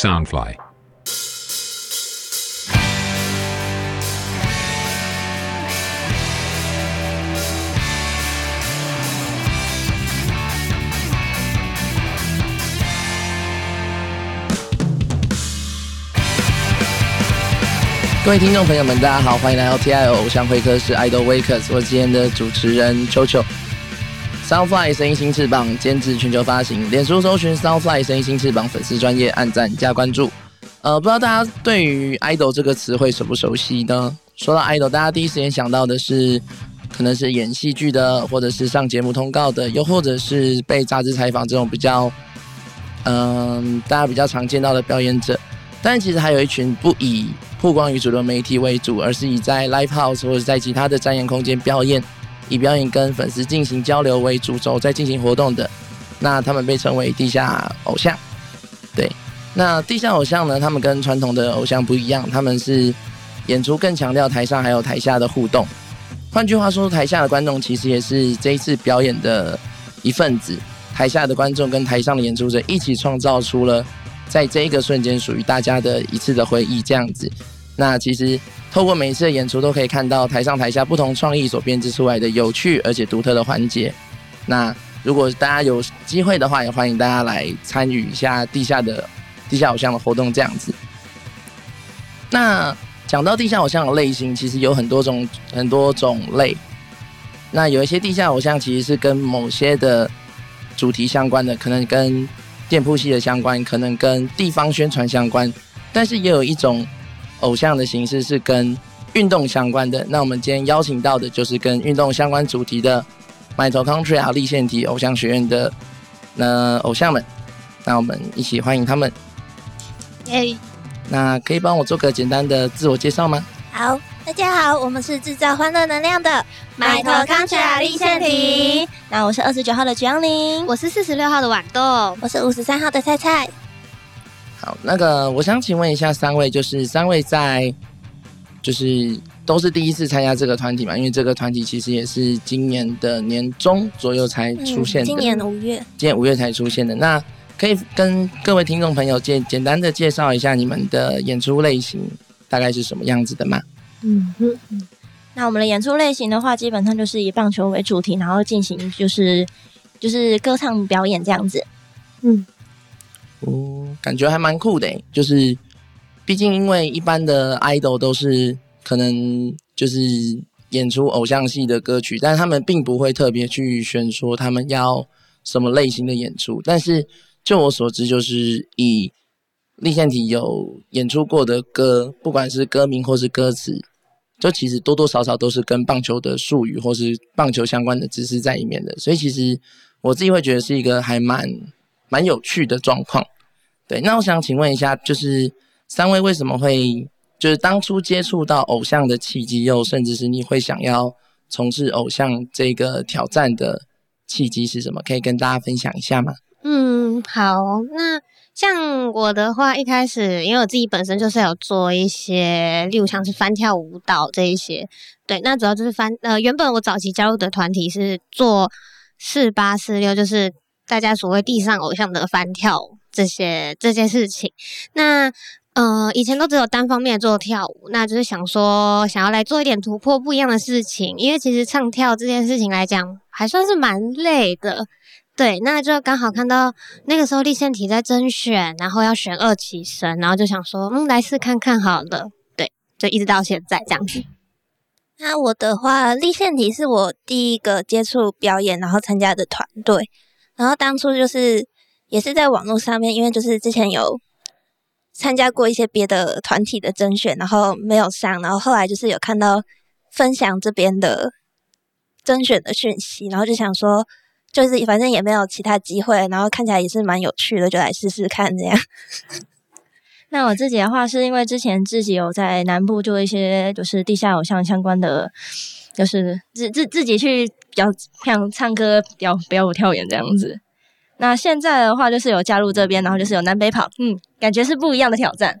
Soundfly。各位听众朋友们，大家好，欢迎来到 TI 偶像会客室 Idol Wakers，我是今天的主持人秋秋。Soundfly 声音新翅膀监制全球发行，脸书搜寻 Soundfly 声音新翅膀粉丝专业按赞加关注。呃，不知道大家对于 idol 这个词汇熟不熟悉呢？说到 idol，大家第一时间想到的是可能是演戏剧的，或者是上节目通告的，又或者是被杂志采访这种比较，嗯，大家比较常见到的表演者。但其实还有一群不以曝光于主流媒体为主，而是以在 live house 或者在其他的展演空间表演，以表演跟粉丝进行交流为主轴在进行活动的。那他们被称为地下偶像。对，那地下偶像呢？他们跟传统的偶像不一样，他们是演出更强调台上还有台下的互动。换句话说，台下的观众其实也是这一次表演的一份子。台下的观众跟台上的演出者一起创造出了。在这一个瞬间，属于大家的一次的回忆，这样子。那其实透过每一次的演出，都可以看到台上台下不同创意所编织出来的有趣而且独特的环节。那如果大家有机会的话，也欢迎大家来参与一下地下的地下偶像的活动，这样子。那讲到地下偶像的类型，其实有很多种很多种类。那有一些地下偶像其实是跟某些的主题相关的，可能跟店铺系的相关，可能跟地方宣传相关，但是也有一种偶像的形式是跟运动相关的。那我们今天邀请到的就是跟运动相关主题的 m i t o c o n t r y 啊立线体偶像学院的那偶像们。那我们一起欢迎他们。耶！那可以帮我做个简单的自我介绍吗？好。大家好，我们是制造欢乐能量的麦克康查立线体。那我是二十九号的江宁，我是四十六号的豌豆，我是五十三号的菜菜。好，那个我想请问一下三位，就是三位在就是都是第一次参加这个团体嘛？因为这个团体其实也是今年的年中左右才出现的，今年五月，今年五月才出现的。那可以跟各位听众朋友简简单的介绍一下你们的演出类型大概是什么样子的吗？嗯哼，那我们的演出类型的话，基本上就是以棒球为主题，然后进行就是就是歌唱表演这样子。嗯，哦，感觉还蛮酷的，就是毕竟因为一般的 idol 都是可能就是演出偶像系的歌曲，但他们并不会特别去选说他们要什么类型的演出。但是就我所知，就是以立宪体有演出过的歌，不管是歌名或是歌词。就其实多多少少都是跟棒球的术语或是棒球相关的知识在里面的，所以其实我自己会觉得是一个还蛮蛮有趣的状况。对，那我想请问一下，就是三位为什么会就是当初接触到偶像的契机，又甚至是你会想要从事偶像这个挑战的契机是什么？可以跟大家分享一下吗？嗯，好，那。像我的话，一开始因为我自己本身就是有做一些，例如像是翻跳舞蹈这一些，对，那主要就是翻呃，原本我早期加入的团体是做四八四六，就是大家所谓地上偶像的翻跳这些这些事情。那呃，以前都只有单方面做跳舞，那就是想说想要来做一点突破不一样的事情，因为其实唱跳这件事情来讲，还算是蛮累的。对，那就刚好看到那个时候立线体在甄选，然后要选二期生，然后就想说，嗯，来试看看好了。对，就一直到现在这样子。那我的话，立线体是我第一个接触表演，然后参加的团队。然后当初就是也是在网络上面，因为就是之前有参加过一些别的团体的甄选，然后没有上，然后后来就是有看到分享这边的甄选的讯息，然后就想说。就是反正也没有其他机会，然后看起来也是蛮有趣的，就来试试看这样。那我自己的话，是因为之前自己有在南部做一些就是地下偶像相关的，就是自自自己去表像唱歌、表表舞、跳演这样子。那现在的话，就是有加入这边，然后就是有南北跑，嗯，感觉是不一样的挑战。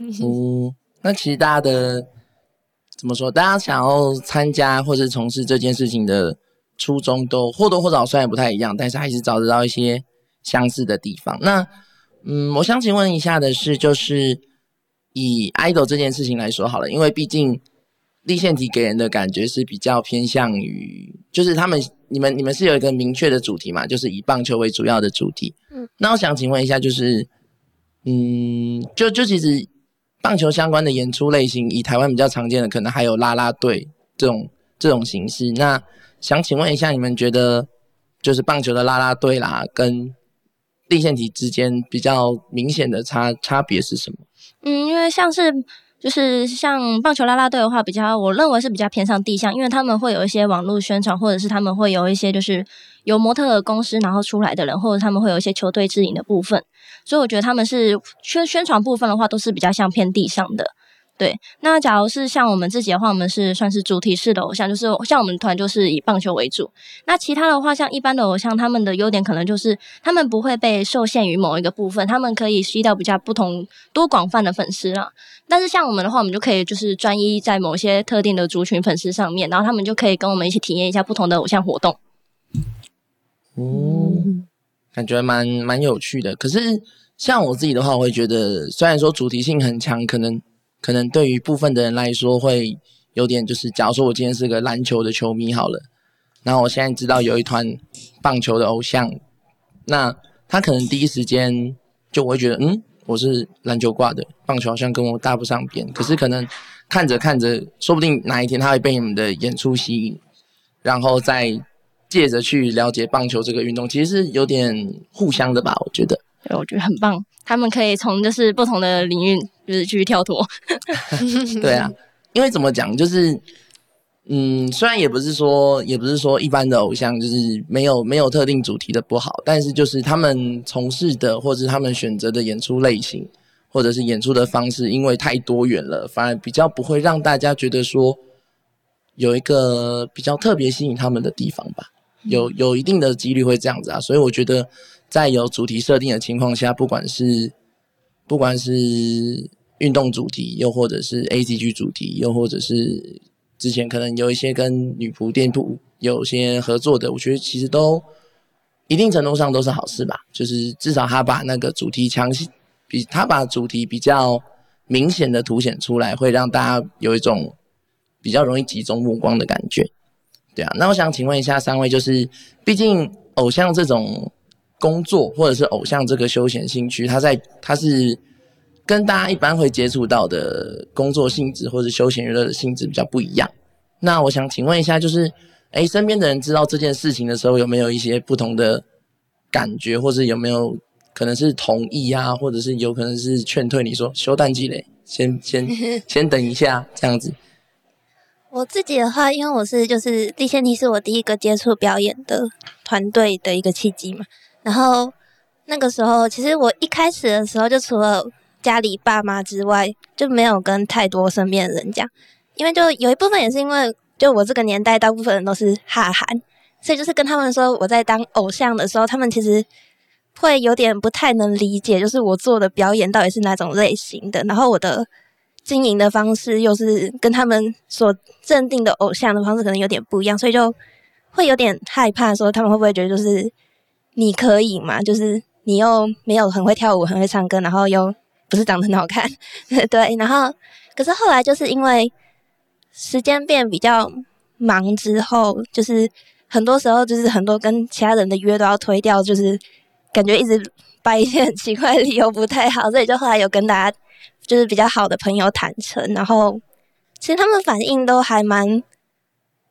嗯，那其实大家的怎么说？大家想要参加或者从事这件事情的。初衷都或多或少虽然不太一样，但是还是找得到一些相似的地方。那嗯，我想请问一下的是，就是以 idol 这件事情来说好了，因为毕竟立线体给人的感觉是比较偏向于，就是他们你们你们是有一个明确的主题嘛，就是以棒球为主要的主题。嗯，那我想请问一下，就是嗯，就就其实棒球相关的演出类型，以台湾比较常见的，可能还有啦啦队这种这种形式。那想请问一下，你们觉得就是棒球的啦啦队啦，跟立线体之间比较明显的差差别是什么？嗯，因为像是就是像棒球啦啦队的话，比较我认为是比较偏向地向，因为他们会有一些网络宣传，或者是他们会有一些就是由模特公司然后出来的人，或者他们会有一些球队自营的部分，所以我觉得他们是宣宣传部分的话，都是比较像偏地上的。对，那假如是像我们自己的话，我们是算是主题式的偶像，就是像我们团就是以棒球为主。那其他的话，像一般的偶像，他们的优点可能就是他们不会被受限于某一个部分，他们可以吸到比较不同多广泛的粉丝啊。但是像我们的话，我们就可以就是专一在某些特定的族群粉丝上面，然后他们就可以跟我们一起体验一下不同的偶像活动。哦，感觉蛮蛮有趣的。可是像我自己的话，我会觉得，虽然说主题性很强，可能。可能对于部分的人来说，会有点就是，假如说我今天是个篮球的球迷好了，然后我现在知道有一团棒球的偶像，那他可能第一时间就我会觉得，嗯，我是篮球挂的，棒球好像跟我搭不上边。可是可能看着看着，说不定哪一天他会被你们的演出吸引，然后再借着去了解棒球这个运动，其实是有点互相的吧？我觉得。对，我觉得很棒。他们可以从就是不同的领域，就是去跳脱。对啊，因为怎么讲，就是嗯，虽然也不是说，也不是说一般的偶像就是没有没有特定主题的不好，但是就是他们从事的或者他们选择的演出类型，或者是演出的方式，因为太多元了，反而比较不会让大家觉得说有一个比较特别吸引他们的地方吧。有有一定的几率会这样子啊，所以我觉得。在有主题设定的情况下，不管是不管是运动主题，又或者是 A C G 主题，又或者是之前可能有一些跟女仆店铺有些合作的，我觉得其实都一定程度上都是好事吧。就是至少他把那个主题强比他把主题比较明显的凸显出来，会让大家有一种比较容易集中目光的感觉。对啊，那我想请问一下三位，就是毕竟偶像这种。工作或者是偶像这个休闲兴趣，他在他是跟大家一般会接触到的工作性质或者休闲娱乐的性质比较不一样。那我想请问一下，就是哎，身边的人知道这件事情的时候，有没有一些不同的感觉，或者有没有可能是同意啊，或者是有可能是劝退？你说休淡季嘞，先先 先等一下这样子。我自己的话，因为我是就是立宪体是我第一个接触表演的团队的一个契机嘛。然后那个时候，其实我一开始的时候，就除了家里爸妈之外，就没有跟太多身边的人讲，因为就有一部分也是因为，就我这个年代，大部分人都是哈韩，所以就是跟他们说我在当偶像的时候，他们其实会有点不太能理解，就是我做的表演到底是哪种类型的，然后我的经营的方式又是跟他们所认定的偶像的方式可能有点不一样，所以就会有点害怕，说他们会不会觉得就是。你可以嘛？就是你又没有很会跳舞，很会唱歌，然后又不是长得很好看，对。然后，可是后来就是因为时间变比较忙之后，就是很多时候就是很多跟其他人的约都要推掉，就是感觉一直掰一些很奇怪的理由不太好，所以就后来有跟大家就是比较好的朋友坦诚，然后其实他们反应都还蛮。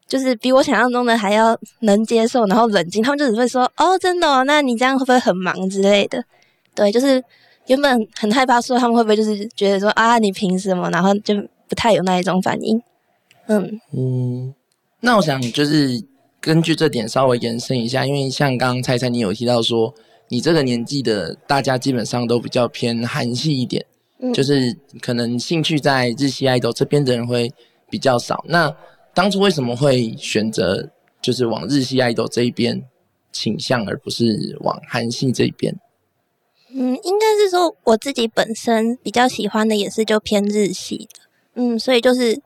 就是比我想象中的还要能接受，然后冷静。他们就只会说：“哦，真的？那你这样会不会很忙之类的？”对，就是原本很害怕说他们会不会就是觉得说：“啊，你凭什么？”然后就不太有那一种反应。嗯嗯，那我想就是根据这点稍微延伸一下，因为像刚刚猜猜你有提到说，你这个年纪的大家基本上都比较偏韩系一点，就是可能兴趣在日系爱豆这边的人会比较少。那当初为什么会选择就是往日系爱豆这一边倾向，而不是往韩系这一边？嗯，应该是说我自己本身比较喜欢的也是就偏日系的，嗯，所以就是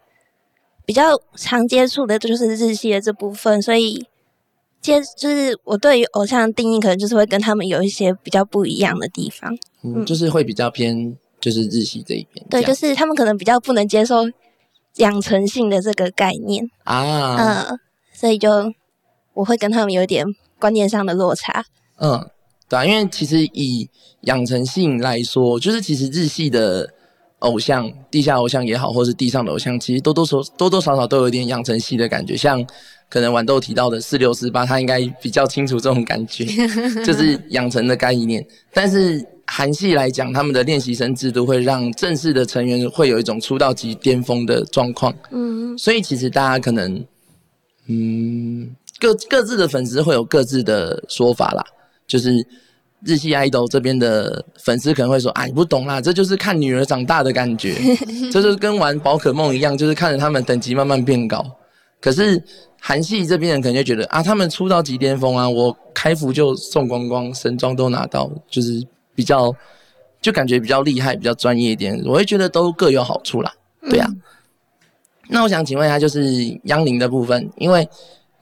比较常接触的就是日系的这部分，所以接就是我对于偶像的定义，可能就是会跟他们有一些比较不一样的地方。嗯，就是会比较偏就是日系这一边。对，就是他们可能比较不能接受养成性的这个概念，啊，嗯，所以就我会跟他们有一点观念上的落差。嗯，对啊，因为其实以养成性来说，就是其实日系的偶像，地下偶像也好，或是地上的偶像，其实多多少多多少少都有一点养成系的感觉。像可能豌豆提到的四六四八，他应该比较清楚这种感觉，就是养成的概念。但是韩系来讲，他们的练习生制度会让正式的成员会有一种出道即巅峰的状况。嗯，所以其实大家可能，嗯，各各自的粉丝会有各自的说法啦。就是日系 idol 这边的粉丝可能会说：“啊，你不懂啦，这就是看女儿长大的感觉，这就是跟玩宝可梦一样，就是看着他们等级慢慢变高。”可是韩系这边人可能就觉得啊，他们出道即巅峰啊，我开服就送光光，神装都拿到，就是比较就感觉比较厉害，比较专业一点。我会觉得都各有好处啦，对啊。那我想请问一下，就是央宁的部分，因为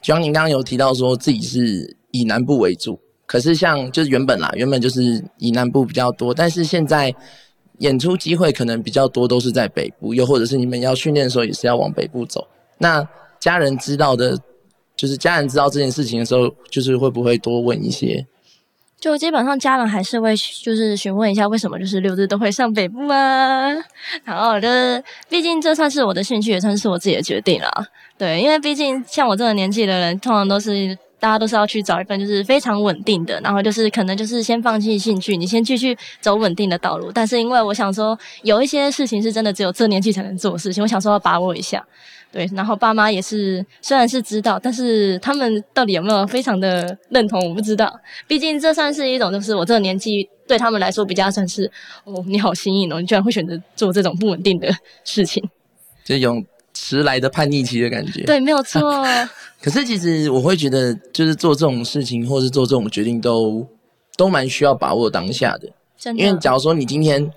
央宁刚刚有提到说自己是以南部为主，可是像就是原本啦，原本就是以南部比较多，但是现在演出机会可能比较多都是在北部，又或者是你们要训练的时候也是要往北部走。那家人知道的，就是家人知道这件事情的时候，就是会不会多问一些？就基本上家人还是会就是询问一下为什么就是六日都会上北部啊，然后就是毕竟这算是我的兴趣，也算是我自己的决定了。对，因为毕竟像我这个年纪的人，通常都是大家都是要去找一份就是非常稳定的，然后就是可能就是先放弃兴趣，你先继续走稳定的道路。但是因为我想说，有一些事情是真的只有这年纪才能做的事情，我想说要把握一下。对，然后爸妈也是，虽然是知道，但是他们到底有没有非常的认同，我不知道。毕竟这算是一种，就是我这个年纪对他们来说比较算是，哦，你好新颖哦，你居然会选择做这种不稳定的事情。就有迟来的叛逆期的感觉。对，没有错。可是其实我会觉得，就是做这种事情，或是做这种决定都，都蛮需要把握当下的。真的，因为假如说你今天，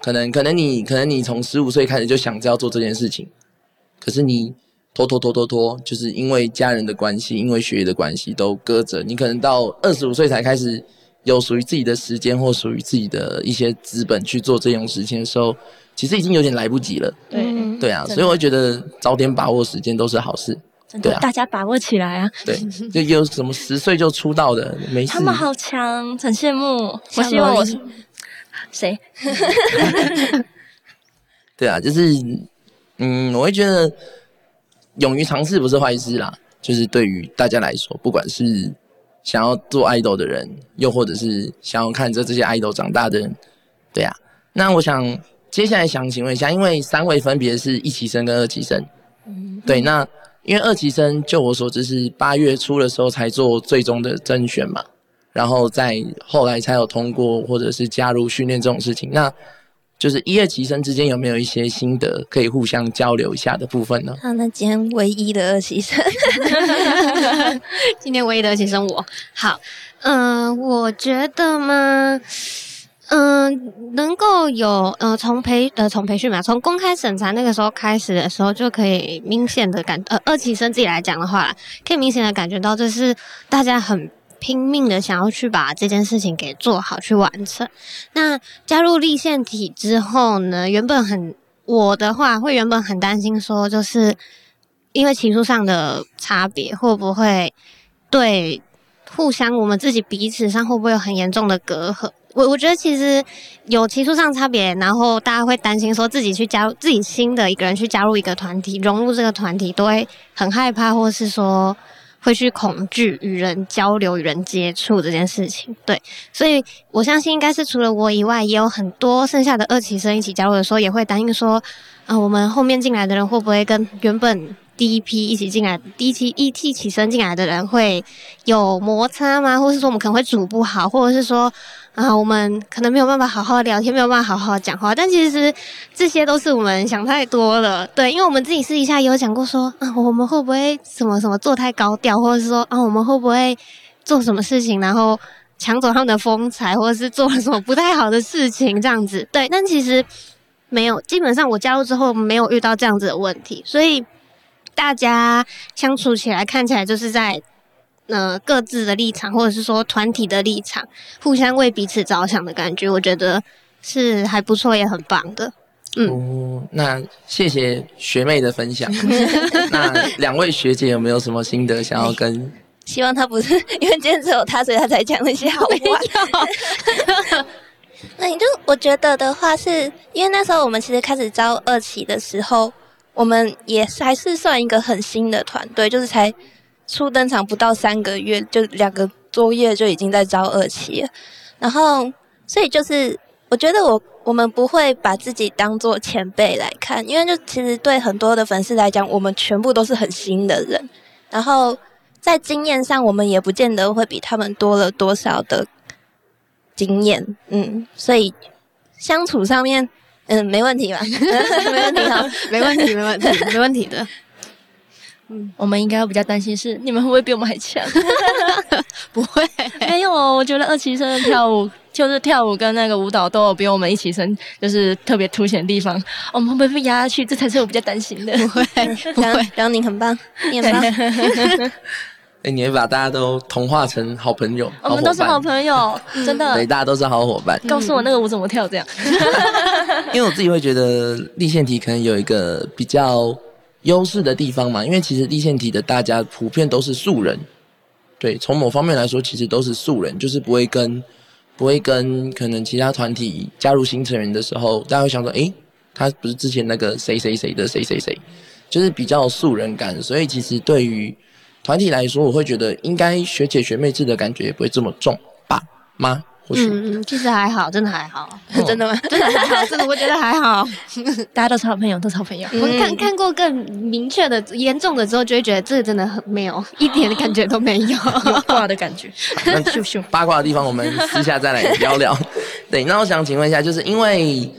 可能可能你可能你从十五岁开始就想着要做这件事情，可是你拖拖拖拖拖，就是因为家人的关系，因为学业的关系都搁着，你可能到二十五岁才开始有属于自己的时间或属于自己的一些资本去做这种事情的时候，其实已经有点来不及了。对，嗯对啊，所以我会觉得早点把握时间都是好事。对啊大家把握起来啊！对，就有什么十岁就出道的，没事。他们好强，很羡慕。我希望我是谁？对啊，就是嗯，我会觉得勇于尝试不是坏事啦。就是对于大家来说，不管是想要做 idol 的人，又或者是想要看着这些 idol 长大的人，对啊。那我想接下来想请问一下，因为三位分别是一期生跟二期生，对，那因为二期生就我所知是八月初的时候才做最终的甄选嘛，然后再后来才有通过或者是加入训练这种事情。那就是一二期生之间有没有一些心得可以互相交流一下的部分呢？啊，那今天唯一的二期生，今天唯一的二期生我好，嗯、我觉得嘛，嗯、能够有呃从培呃从培训嘛，从公开审查那个时候开始的时候，就可以明显的感呃二期生自己来讲的话，可以明显的感觉到这是大家很。拼命的想要去把这件事情给做好，去完成。那加入立宪体之后呢，原本很我的话会原本很担心说，就是因为期数上的差别，会不会对互相我们自己彼此上会不会有很严重的隔阂？我我觉得其实有期数上差别，然后大家会担心说自己去加入自己新的一个人去加入一个团体，融入这个团体都会很害怕，或是说会去恐惧与人交流、与人接触这件事情。对，所以我相信应该是除了我以外，也有很多剩下的二期生一起加入的时候，也会担心说，啊、我们后面进来的人会不会跟原本第一批一起进来、第一期一替起升进来的人会有摩擦吗？或是说我们可能会处不好，或者是说啊，我们可能没有办法好好聊天，没有办法好好讲话。但其实这些都是我们想太多了，对，因为我们自己私底下也有讲过说啊，我们会不会什么什么做太高调，或者是说啊，我们会不会做什么事情，然后抢走他们的风采，或者是做了什么不太好的事情这样子。对，但其实没有，基本上我加入之后没有遇到这样子的问题，所以大家相处起来看起来就是在呃各自的立场，或者是说团体的立场，互相为彼此着想的感觉，我觉得是还不错，也很棒的。嗯哦，那谢谢学妹的分享。那两位学姐有没有什么心得想要跟？希望他不是因为今天只有他，所以他才讲那些好话。那你就我觉得的话，是因为那时候我们其实开始招二期的时候，我们也还是算一个很新的团队，就是才初登场不到三个月，就两个多月就已经在招二期了。然后，所以就是我觉得我我们不会把自己当做前辈来看，因为就其实对很多的粉丝来讲，我们全部都是很新的人。然后在经验上，我们也不见得会比他们多了多少的。经验，嗯，所以相处上面，嗯，没问题吧？没问题哈，没问题，没问题，没问题的。嗯，我们应该要比较担心是你们会不会比我们还强？不会，没有，我觉得二期生跳舞就是跳舞跟那个舞蹈都有比我们一起生就是特别凸显的地方，我们会不会被压下去？这才是我比较担心的。不会，不会，然后你很棒，你很棒。哎，你会把大家都同化成好朋友？我们都是好朋友，真的。对，大家都是好伙伴。告诉我那个舞怎么跳？这样。因为我自己会觉得立线体可能有一个比较优势的地方嘛，因为其实立线体的大家普遍都是素人。对，从某方面来说，其实都是素人，就是不会跟不会跟可能其他团体加入新成员的时候，大家会想说，哎，他不是之前那个谁谁谁的谁谁谁，就是比较素人感，所以其实对于。团体来说，我会觉得应该学姐学妹制的感觉也不会这么重吧？吗？或许嗯嗯，其实还好，真的还好，真的吗？真的还好，真的我觉得还好。大家都是好朋友，都是好朋友。我看看过更明确的、严重的之后，就会觉得这个真的很没有一点的感觉都没有八卦的感觉。秀秀 八卦的地方，我们私下再来聊聊。对，那我想请问一下，就是因为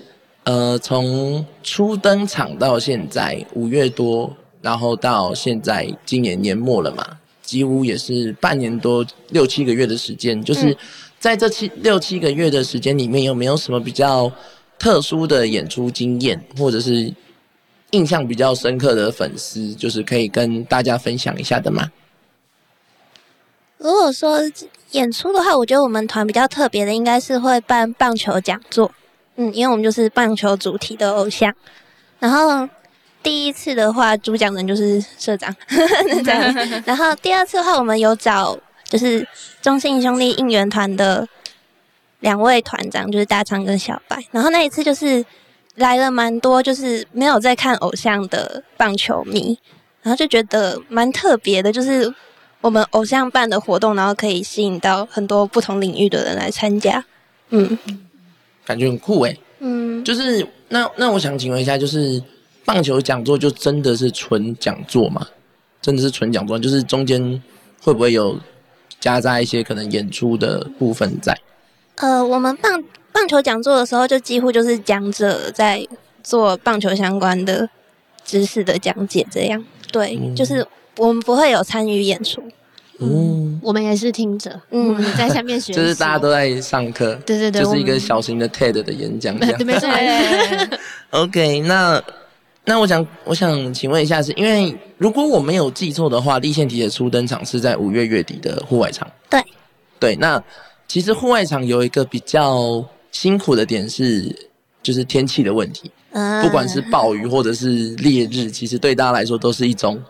呃，从初登场到现在五月多。然后到现在今年年末了嘛，几乎也是半年多六七个月的时间。就是在这七六七个月的时间里面，有没有什么比较特殊的演出经验，或者是印象比较深刻的粉丝，就是可以跟大家分享一下的吗？如果说演出的话，我觉得我们团比较特别的，应该是会办棒球讲座。嗯，因为我们就是棒球主题的偶像，然后。第一次的话，主讲人就是社长，这样。然后第二次的话，我们有找就是中信兄弟应援团的两位团长，就是大昌跟小白。然后那一次就是来了蛮多，就是没有在看偶像的棒球迷，然后就觉得蛮特别的，就是我们偶像办的活动，然后可以吸引到很多不同领域的人来参加。嗯，感觉很酷诶。嗯，就是那那我想请问一下，就是。棒球讲座就真的是纯讲座吗？真的是纯讲座，就是中间会不会有夹杂一些可能演出的部分在？呃，我们棒棒球讲座的时候，就几乎就是讲者在做棒球相关的知识的讲解，这样对，就是我们不会有参与演出。嗯，我们也是听着，嗯，在下面学，就是大家都在上课，对对对，就是一个小型的 TED 的演讲这样。没错。OK，那。那我想，我想请问一下，是因为如果我没有记错的话，立线体的初登场是在五月月底的户外场。对，对。那其实户外场有一个比较辛苦的点是，就是天气的问题。嗯。不管是暴雨或者是烈日，其实对大家来说都是一种，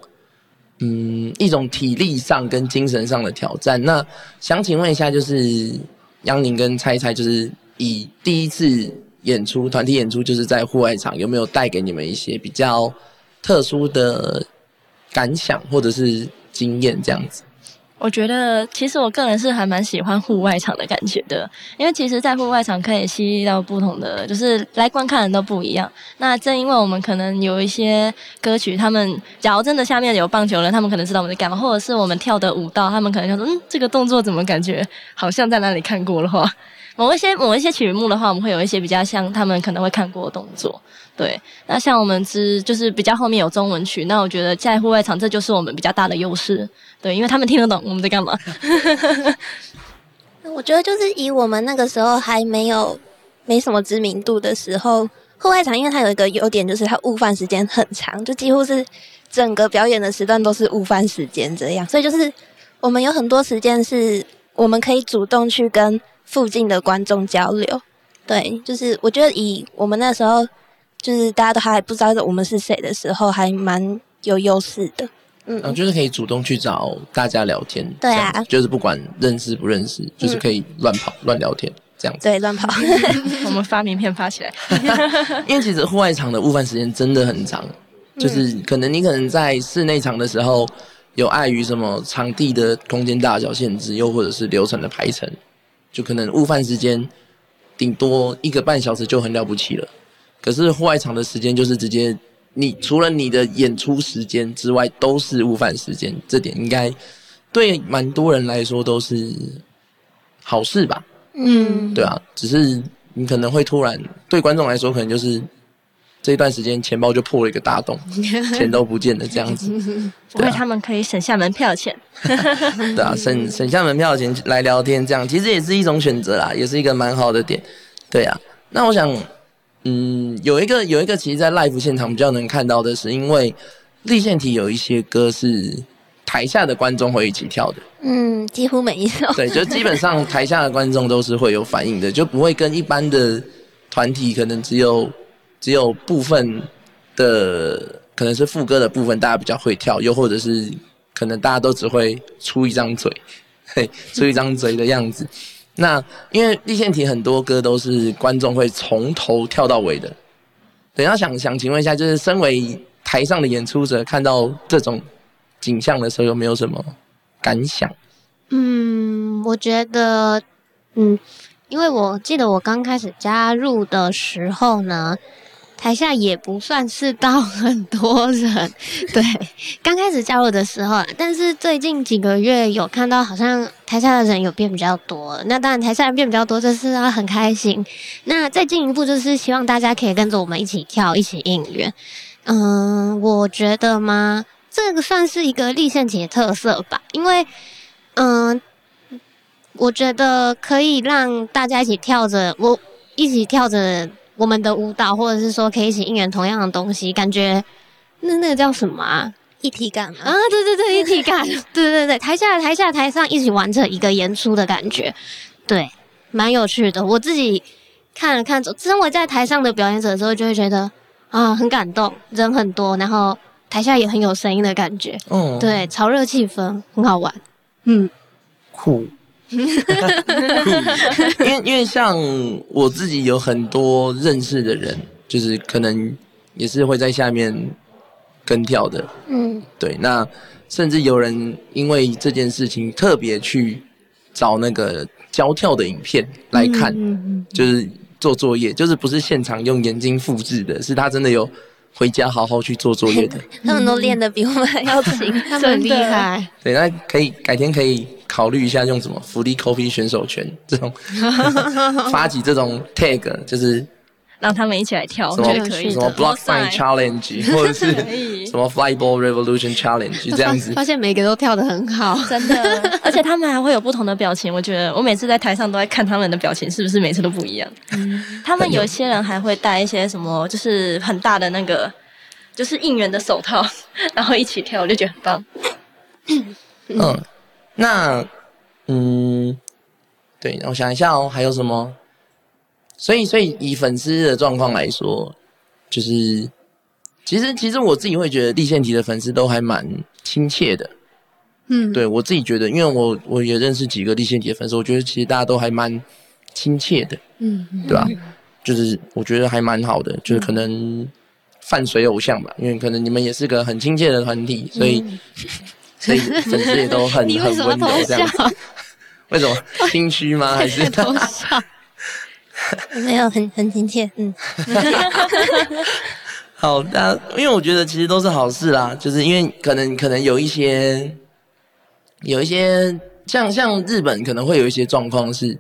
嗯，一种体力上跟精神上的挑战。那想请问一下，就是杨宁跟猜猜，就是以第一次。演出团体演出就是在户外场，有没有带给你们一些比较特殊的感想或者是经验这样子？我觉得其实我个人是还蛮喜欢户外场的感觉的，因为其实，在户外场可以吸引到不同的，就是来观看人都不一样。那正因为我们可能有一些歌曲，他们假如真的下面有棒球人，他们可能知道我们在干嘛，或者是我们跳的舞蹈，他们可能就说：“嗯，这个动作怎么感觉好像在哪里看过的话。”某一些某一些曲目的话，我们会有一些比较像他们可能会看过的动作，对。那像我们之就是比较后面有中文曲，那我觉得在户外场这就是我们比较大的优势，对，因为他们听得懂我们在干嘛。我觉得就是以我们那个时候还没有没什么知名度的时候，户外场因为它有一个优点就是它午饭时间很长，就几乎是整个表演的时段都是午饭时间这样，所以就是。我们有很多时间是我们可以主动去跟附近的观众交流。对，就是我觉得以我们那时候，就是大家都还不知道我们是谁的时候，还蛮有优势的。嗯，就是可以主动去找大家聊天。对啊，就是不管认识不认识，就是可以乱跑乱聊天这样子。对，乱跑。我们发名片发起来。因为其实户外场的午饭时间真的很长，就是可能你可能在室内场的时候，有碍于什么场地的空间大小限制，又或者是流程的排程，就可能午饭时间顶多一个半小时就很了不起了。可是户外场的时间就是直接。你除了你的演出时间之外，都是午饭时间，这点应该对蛮多人来说都是好事吧？嗯，对啊，只是你可能会突然对观众来说，可能就是这一段时间钱包就破了一个大洞，钱都不见了这样子。不会，他们可以省下门票钱。对啊，省省下门票钱来聊天，这样其实也是一种选择啦，也是一个蛮好的点。对啊，那我想。嗯，有一个有一个，其实，在 live 现场比较能看到的是，因为立线体有一些歌是台下的观众会一起跳的。嗯，几乎每一首。对，就基本上台下的观众都是会有反应的，就不会跟一般的团体可能只有只有部分的可能是副歌的部分大家比较会跳，又或者是可能大家都只会出一张嘴，嘿，出一张嘴的样子。那因为立线体很多歌都是观众会从头跳到尾的，等下想想请问一下，就是身为台上的演出者，看到这种景象的时候，有没有什么感想？嗯，我觉得，嗯，因为我记得我刚开始加入的时候呢。台下也不算是到很多人，对，刚开始加入的时候，但是最近几个月有看到，好像台下的人有变比较多。那当然，台下人变比较多，这是啊很开心。那再进一步，就是希望大家可以跟着我们一起跳，一起应援。嗯，我觉得吗？这个算是一个立线节特色吧，因为，嗯，我觉得可以让大家一起跳着，我一起跳着。我们的舞蹈，或者是说可以一起应援同样的东西，感觉那那个叫什么啊？一体感啊！对对对，一体感！对对对，台下台下台上一起完成一个演出的感觉，对，蛮有趣的。我自己看了看，身为在台上的表演者的时候，就会觉得啊，很感动，人很多，然后台下也很有声音的感觉，嗯，对，潮热气氛很好玩，嗯，酷。因为因为像我自己有很多认识的人，就是可能也是会在下面跟跳的，嗯，对。那甚至有人因为这件事情特别去找那个教跳的影片来看，就是做作业，就是不是现场用眼睛复制的，是他真的有回家好好去做作业的。他们都练的比我们还要勤，他们很厉害。对，那可以改天可以。考虑一下用什么福利 copy 选手权这种 发起这种 tag，就是让他们一起来跳，我觉得可以。什么 block sign challenge，或者是什么 flyball revolution challenge 这样子。发现每个都跳的很好，真的。而且他们还会有不同的表情，我觉得我每次在台上都在看他们的表情，是不是每次都不一样？他们有些人还会戴一些什么，就是很大的那个，就是应援的手套，然后一起跳，我就觉得很棒。嗯。那，嗯，对，我想一下哦，还有什么？所以，所以以粉丝的状况来说，就是，其实，其实我自己会觉得立宪体的粉丝都还蛮亲切的。嗯，对我自己觉得，因为我我也认识几个立宪体的粉丝，我觉得其实大家都还蛮亲切的。嗯，对吧？就是我觉得还蛮好的，就是可能泛水偶像吧，因为可能你们也是个很亲切的团体，所以。所以 粉丝也都很很温柔这样，为什么心虚吗？还是没有很很亲切？嗯，好，那因为我觉得其实都是好事啦，就是因为可能可能有一些有一些像像日本可能会有一些状况是，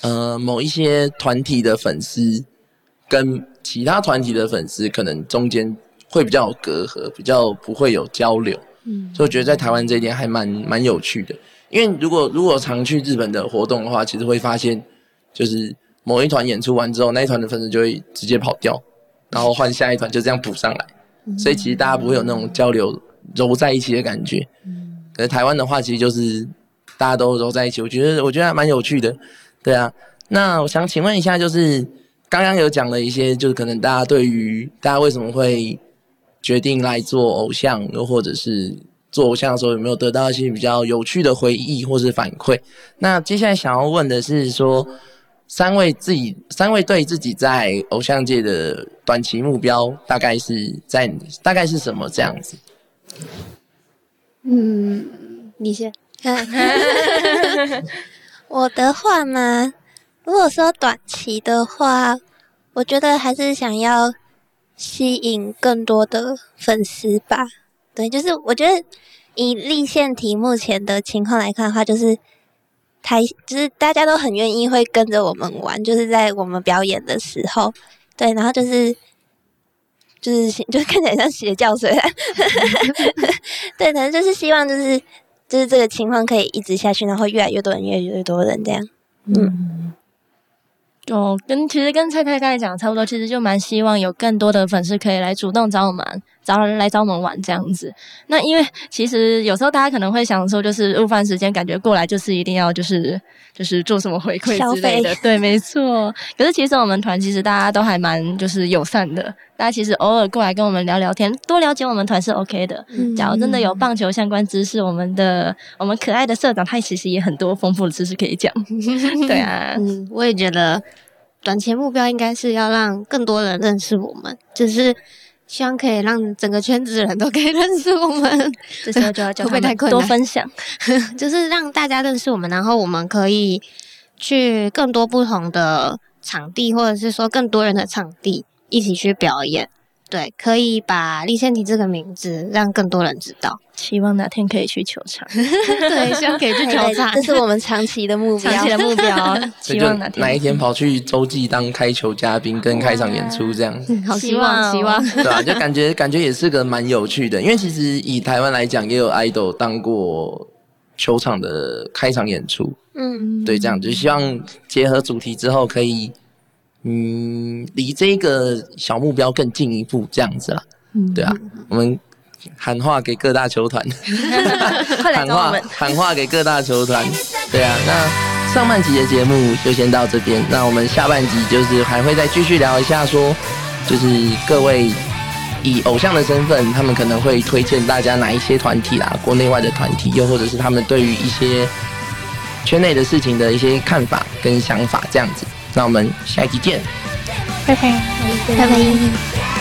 呃，某一些团体的粉丝跟其他团体的粉丝可能中间会比较有隔阂，比较不会有交流。嗯，所以我觉得在台湾这一点还蛮蛮有趣的，因为如果如果常去日本的活动的话，其实会发现，就是某一团演出完之后，那一团的粉丝就会直接跑掉，然后换下一团就这样补上来，所以其实大家不会有那种交流揉在一起的感觉。嗯，可是台湾的话，其实就是大家都揉在一起，我觉得我觉得还蛮有趣的，对啊。那我想请问一下，就是刚刚有讲了一些，就是可能大家对于大家为什么会决定来做偶像，又或者是做偶像的时候有没有得到一些比较有趣的回忆或是反馈？那接下来想要问的是说。三位自己，三位对自己在偶像界的短期目标，大概是在大概是什么这样子？嗯，你先。我的话嘛，如果说短期的话，我觉得还是想要吸引更多的粉丝吧。对，就是我觉得以立线题目前的情况来看的话，就是。台就是大家都很愿意会跟着我们玩，就是在我们表演的时候，对，然后就是就是 就看起来像邪教虽然，对，反正就是希望就是就是这个情况可以一直下去，然后越来越多人，越来越多人这样，嗯。哦，跟其实跟蔡蔡刚才讲的差不多，其实就蛮希望有更多的粉丝可以来主动找我们，找人来找我们玩这样子。那因为其实有时候大家可能会想说，就是午饭时间感觉过来就是一定要就是就是做什么回馈之类的，对，没错。可是其实我们团其实大家都还蛮就是友善的，大家其实偶尔过来跟我们聊聊天，多了解我们团是 OK 的。假如真的有棒球相关知识，我们的我们可爱的社长他其实也很多丰富的知识可以讲。对啊，嗯，我也觉得。短期目标应该是要让更多人认识我们，就是希望可以让整个圈子的人都可以认识我们。这时候就要叫他们 多分享，就是让大家认识我们，然后我们可以去更多不同的场地，或者是说更多人的场地一起去表演。对，可以把立宪体这个名字让更多人知道。希望哪天可以去球场。对，希望可以去球场，这是我们长期的目标。长期的目标，希望哪天哪一天跑去洲际当开球嘉宾，跟开场演出这样。好希望，希望。对啊，就感觉感觉也是个蛮有趣的，因为其实以台湾来讲，也有 idol 当过球场的开场演出。嗯，对，这样就希望结合主题之后可以。嗯，离这个小目标更进一步，这样子了。嗯，对啊，我们喊话给各大球团，喊话喊话给各大球团。对啊，那上半集的节目就先到这边，那我们下半集就是还会再继续聊一下，说就是各位以偶像的身份，他们可能会推荐大家哪一些团体啦，国内外的团体，又或者是他们对于一些圈内的事情的一些看法跟想法，这样子。那我们下一集见，拜拜，拜拜。